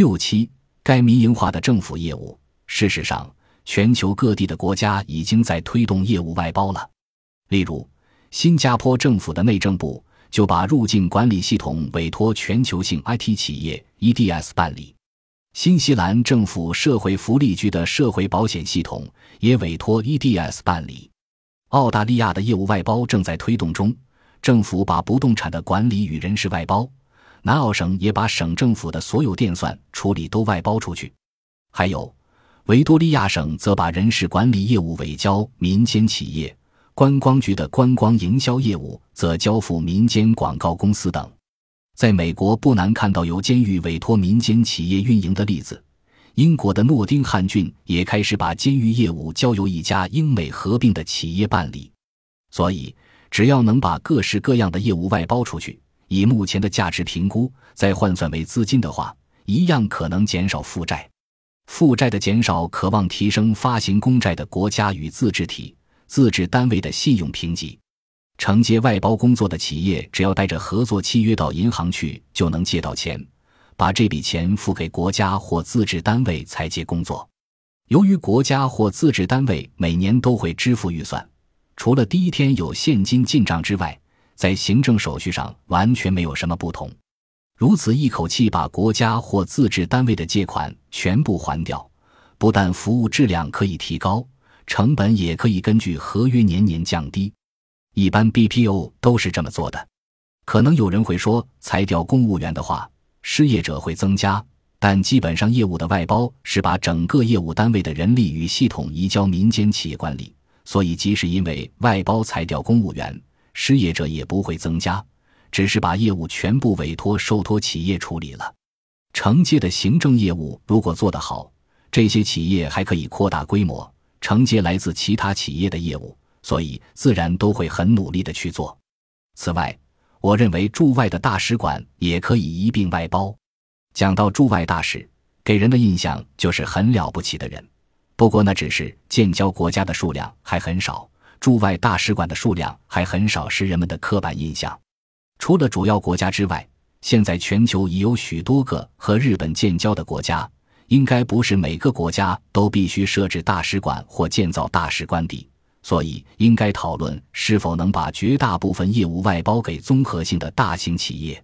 六七，该民营化的政府业务。事实上，全球各地的国家已经在推动业务外包了。例如，新加坡政府的内政部就把入境管理系统委托全球性 IT 企业 EDS 办理；新西兰政府社会福利局的社会保险系统也委托 EDS 办理。澳大利亚的业务外包正在推动中，政府把不动产的管理与人事外包。南澳省也把省政府的所有电算处理都外包出去，还有维多利亚省则把人事管理业务委交民间企业，观光局的观光营销业务则交付民间广告公司等。在美国，不难看到由监狱委托民间企业运营的例子。英国的诺丁汉郡也开始把监狱业务交由一家英美合并的企业办理。所以，只要能把各式各样的业务外包出去。以目前的价值评估，再换算为资金的话，一样可能减少负债。负债的减少，渴望提升发行公债的国家与自治体、自治单位的信用评级。承接外包工作的企业，只要带着合作契约到银行去，就能借到钱，把这笔钱付给国家或自治单位裁接工作。由于国家或自治单位每年都会支付预算，除了第一天有现金进账之外，在行政手续上完全没有什么不同，如此一口气把国家或自治单位的借款全部还掉，不但服务质量可以提高，成本也可以根据合约年年降低。一般 BPO 都是这么做的。可能有人会说，裁掉公务员的话，失业者会增加，但基本上业务的外包是把整个业务单位的人力与系统移交民间企业管理，所以即使因为外包裁掉公务员。失业者也不会增加，只是把业务全部委托受托企业处理了。承接的行政业务如果做得好，这些企业还可以扩大规模，承接来自其他企业的业务，所以自然都会很努力的去做。此外，我认为驻外的大使馆也可以一并外包。讲到驻外大使，给人的印象就是很了不起的人，不过那只是建交国家的数量还很少。驻外大使馆的数量还很少，是人们的刻板印象。除了主要国家之外，现在全球已有许多个和日本建交的国家，应该不是每个国家都必须设置大使馆或建造大使官邸，所以应该讨论是否能把绝大部分业务外包给综合性的大型企业。